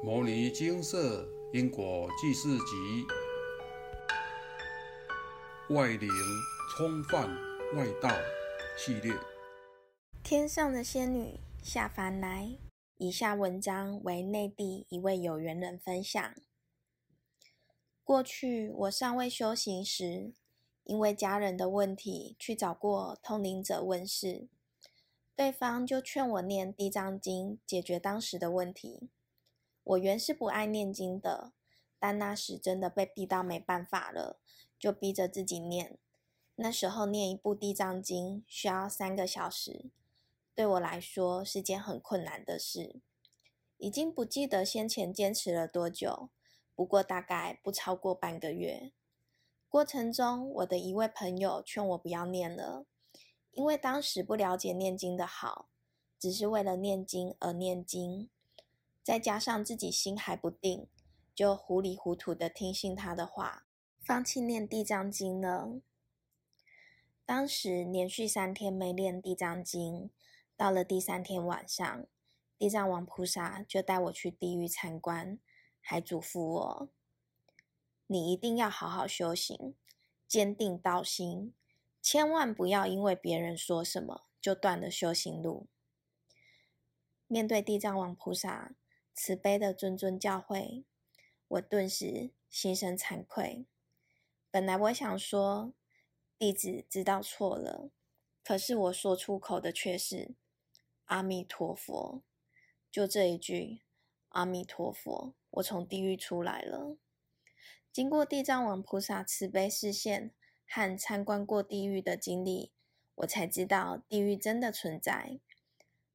《摩尼金色因果记事集》外灵冲犯外道系列。天上的仙女下凡来。以下文章为内地一位有缘人分享。过去我尚未修行时，因为家人的问题去找过通灵者问事，对方就劝我念地藏经解决当时的问题。我原是不爱念经的，但那时真的被逼到没办法了，就逼着自己念。那时候念一部地藏经需要三个小时，对我来说是件很困难的事。已经不记得先前坚持了多久，不过大概不超过半个月。过程中，我的一位朋友劝我不要念了，因为当时不了解念经的好，只是为了念经而念经。再加上自己心还不定，就糊里糊涂的听信他的话，放弃念地藏经了。当时连续三天没念地藏经，到了第三天晚上，地藏王菩萨就带我去地狱参观，还嘱咐我：“你一定要好好修行，坚定道心，千万不要因为别人说什么就断了修行路。”面对地藏王菩萨。慈悲的谆谆教诲，我顿时心生惭愧。本来我想说，弟子知道错了，可是我说出口的却是“阿弥陀佛”，就这一句“阿弥陀佛”，我从地狱出来了。经过地藏王菩萨慈悲视线和参观过地狱的经历，我才知道地狱真的存在。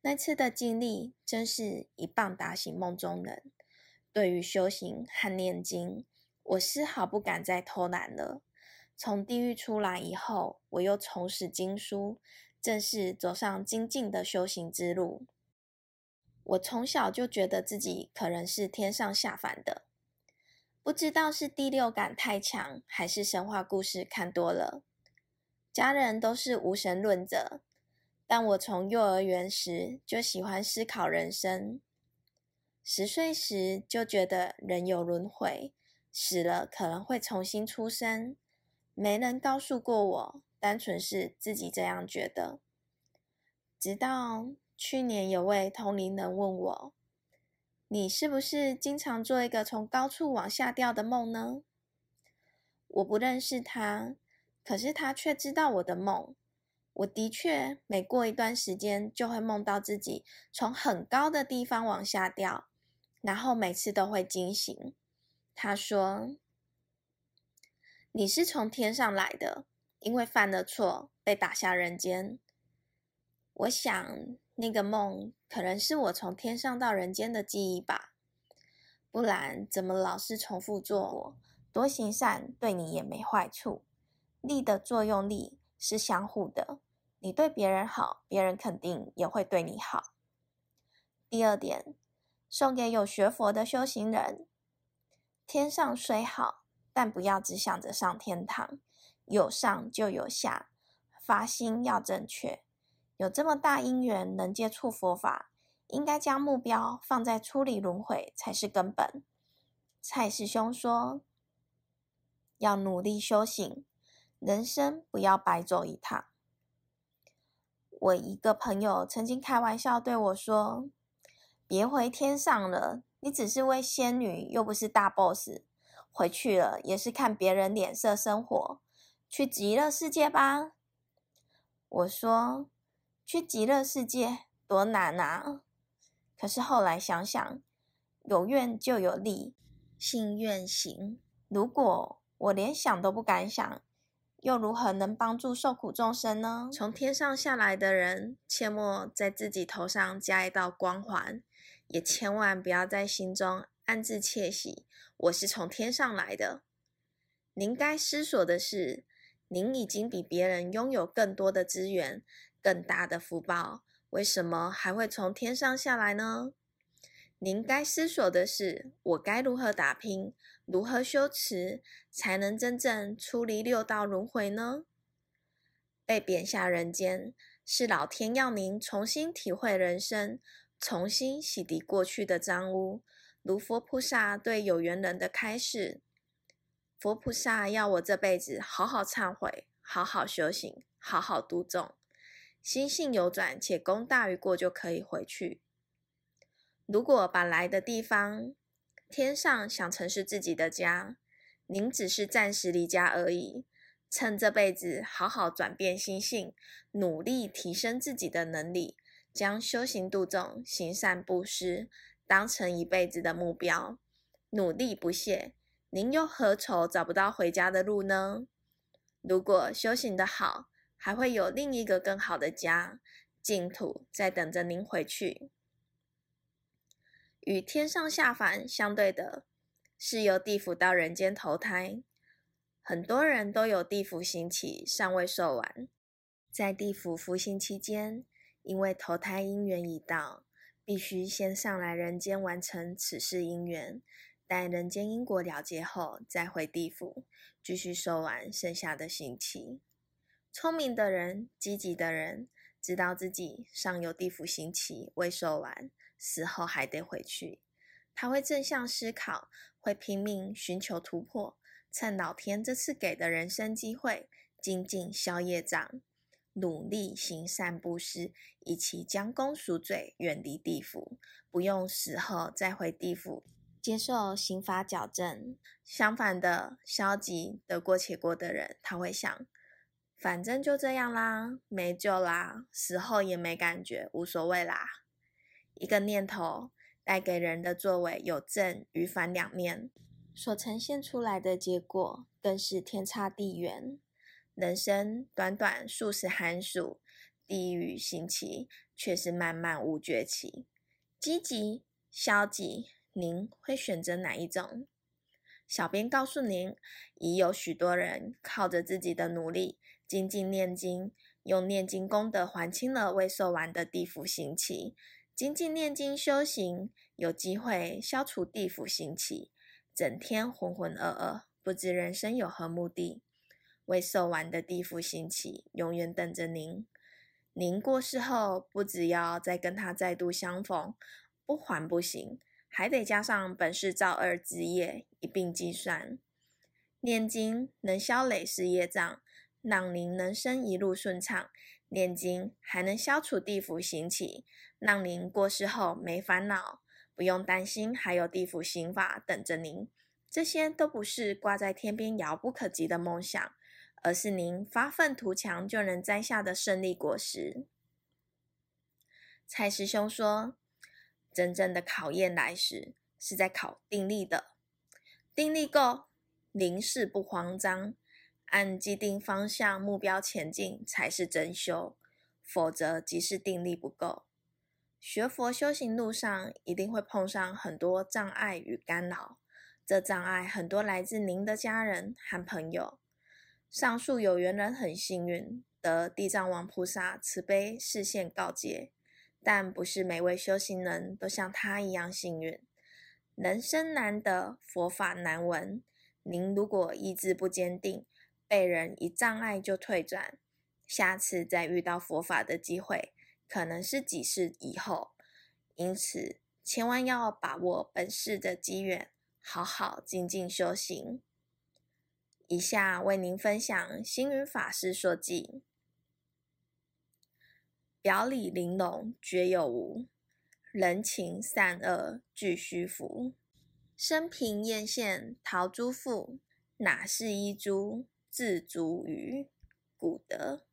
那次的经历真是一棒打醒梦中人。对于修行和念经，我丝毫不敢再偷懒了。从地狱出来以后，我又重拾经书，正式走上精进的修行之路。我从小就觉得自己可能是天上下凡的，不知道是第六感太强，还是神话故事看多了。家人都是无神论者。但我从幼儿园时就喜欢思考人生，十岁时就觉得人有轮回，死了可能会重新出生。没人告诉过我，单纯是自己这样觉得。直到去年，有位同龄人问我：“你是不是经常做一个从高处往下掉的梦呢？”我不认识他，可是他却知道我的梦。我的确每过一段时间就会梦到自己从很高的地方往下掉，然后每次都会惊醒。他说：“你是从天上来的，因为犯了错被打下人间。”我想那个梦可能是我从天上到人间的记忆吧，不然怎么老是重复做？我多行善对你也没坏处，力的作用力是相互的。你对别人好，别人肯定也会对你好。第二点，送给有学佛的修行人：天上虽好，但不要只想着上天堂，有上就有下，发心要正确。有这么大因缘能接触佛法，应该将目标放在出离轮回才是根本。蔡师兄说，要努力修行，人生不要白走一趟。我一个朋友曾经开玩笑对我说：“别回天上了，你只是位仙女，又不是大 boss，回去了也是看别人脸色生活。去极乐世界吧。”我说：“去极乐世界多难啊！”可是后来想想，有愿就有力，信愿行。如果我连想都不敢想，又如何能帮助受苦众生呢？从天上下来的人，切莫在自己头上加一道光环，也千万不要在心中暗自窃喜：“我是从天上来的。”您该思索的是，您已经比别人拥有更多的资源、更大的福报，为什么还会从天上下来呢？您该思索的是：我该如何打拼，如何修持，才能真正出离六道轮回呢？被贬下人间，是老天要您重新体会人生，重新洗涤过去的脏污，如佛菩萨对有缘人的开示。佛菩萨要我这辈子好好忏悔，好好修行，好好度众，心性有转且功大于过，就可以回去。如果把来的地方天上想成是自己的家，您只是暂时离家而已。趁这辈子好好转变心性，努力提升自己的能力，将修行度众、行善布施当成一辈子的目标，努力不懈。您又何愁找不到回家的路呢？如果修行的好，还会有另一个更好的家、净土在等着您回去。与天上下凡相对的，是由地府到人间投胎。很多人都有地府行期尚未受完，在地府服刑期间，因为投胎因缘已到，必须先上来人间完成此世因缘，待人间因果了结后，再回地府继续受完剩下的刑期。聪明的人、积极的人，知道自己尚有地府刑期未受完。死后还得回去，他会正向思考，会拼命寻求突破，趁老天这次给的人生机会，精进消业障，努力行善布施，以其将功赎罪，远离地府，不用死后再回地府接受刑罚矫正。相反的，消极得过且过的人，他会想，反正就这样啦，没救啦，死后也没感觉，无所谓啦。一个念头带给人的作为有正与反两面，所呈现出来的结果更是天差地远。人生短短数十寒暑，地狱刑期却是漫漫无绝期。积极、消极，您会选择哪一种？小编告诉您，已有许多人靠着自己的努力，精进念经，用念经功德还清了未受完的地府刑期。精进念经修行，有机会消除地府行气，整天浑浑噩噩，不知人生有何目的。未受完的地府行气，永远等着您。您过世后，不只要再跟他再度相逢，不还不行，还得加上本世造二之业一并计算。念经能消累世业障，让您人生一路顺畅。念经还能消除地府行气，让您过世后没烦恼，不用担心还有地府刑法等着您。这些都不是挂在天边遥不可及的梦想，而是您发愤图强就能摘下的胜利果实。蔡师兄说：“真正的考验来时，是在考定力的，定力够，临事不慌张。”按既定方向目标前进才是真修，否则即是定力不够。学佛修行路上一定会碰上很多障碍与干扰，这障碍很多来自您的家人和朋友。上述有缘人很幸运得地藏王菩萨慈悲视线告诫，但不是每位修行人都像他一样幸运。人生难得，佛法难闻。您如果意志不坚定，被人一障碍就退转，下次再遇到佛法的机会，可能是几世以后。因此，千万要把握本世的机缘，好好精进修行。以下为您分享星云法师说偈：表里玲珑绝有无，人情善恶俱虚浮。生平艳羡陶朱富，哪是一株？自足于古德，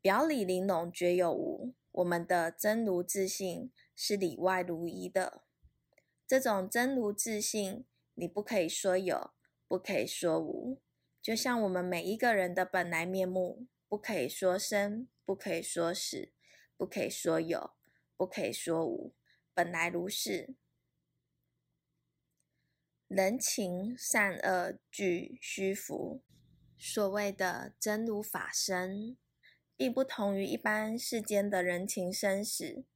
表里玲珑绝有无。我们的真如自信是里外如一的。这种真如自信，你不可以说有，不可以说无。就像我们每一个人的本来面目，不可以说生，不可以说死，不可以说有，不可以说无，本来如是。人情善恶俱虚浮。所谓的真如法身，并不同于一般世间的人情生死，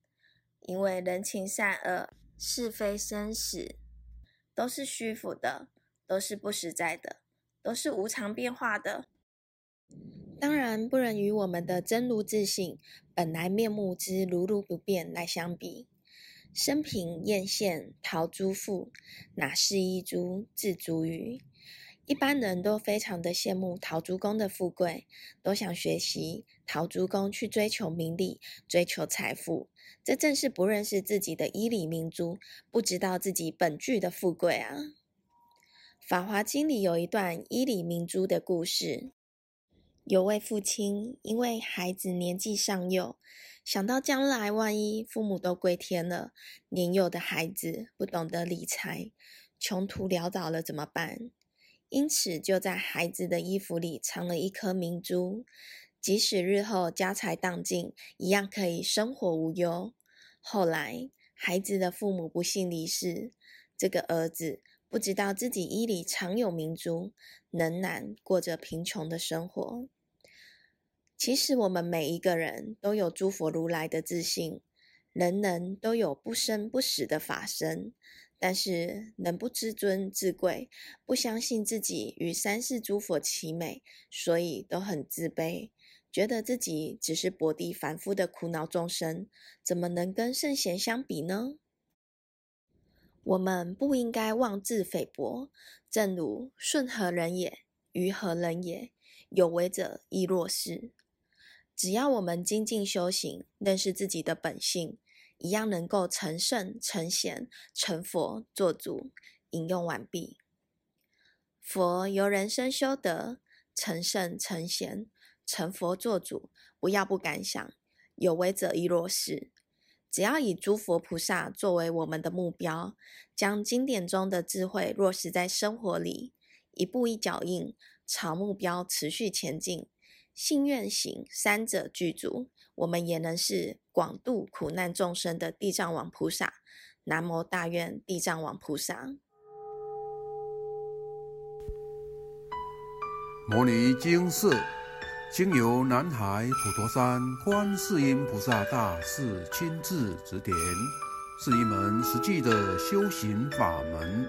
因为人情善恶、是非生死，都是虚浮的，都是不实在的，都是无常变化的。当然，不能与我们的真如自信本来面目之如如不变来相比。生平艳羡陶朱富，哪是一株自足于？一般人都非常的羡慕陶朱公的富贵，都想学习陶朱公去追求名利、追求财富。这正是不认识自己的依里明珠，不知道自己本具的富贵啊！《法华经》里有一段依里明珠的故事。有位父亲因为孩子年纪尚幼，想到将来万一父母都归天了，年幼的孩子不懂得理财，穷途潦倒了怎么办？因此就在孩子的衣服里藏了一颗明珠，即使日后家财荡尽，一样可以生活无忧。后来孩子的父母不幸离世，这个儿子不知道自己衣里藏有明珠，仍然过着贫穷的生活。其实我们每一个人都有诸佛如来的自信，人人都有不生不死的法身，但是人不知尊自贵，不相信自己与三世诸佛齐美，所以都很自卑，觉得自己只是薄地凡夫的苦恼众生，怎么能跟圣贤相比呢？我们不应该妄自菲薄，正如顺何人也，于何人也，有为者亦若是。只要我们精进修行，认识自己的本性，一样能够成圣、成贤、成佛、做主。引用完毕。佛由人生修德，成圣、成贤、成佛、做主，不要不敢想。有为者亦若是。只要以诸佛菩萨作为我们的目标，将经典中的智慧落实在生活里，一步一脚印，朝目标持续前进。信愿行三者具足，我们也能是广度苦难众生的地藏王菩萨。南无大愿地藏王菩萨。摩尼经释，经由南海普陀山观世音菩萨大士亲自指点，是一门实际的修行法门。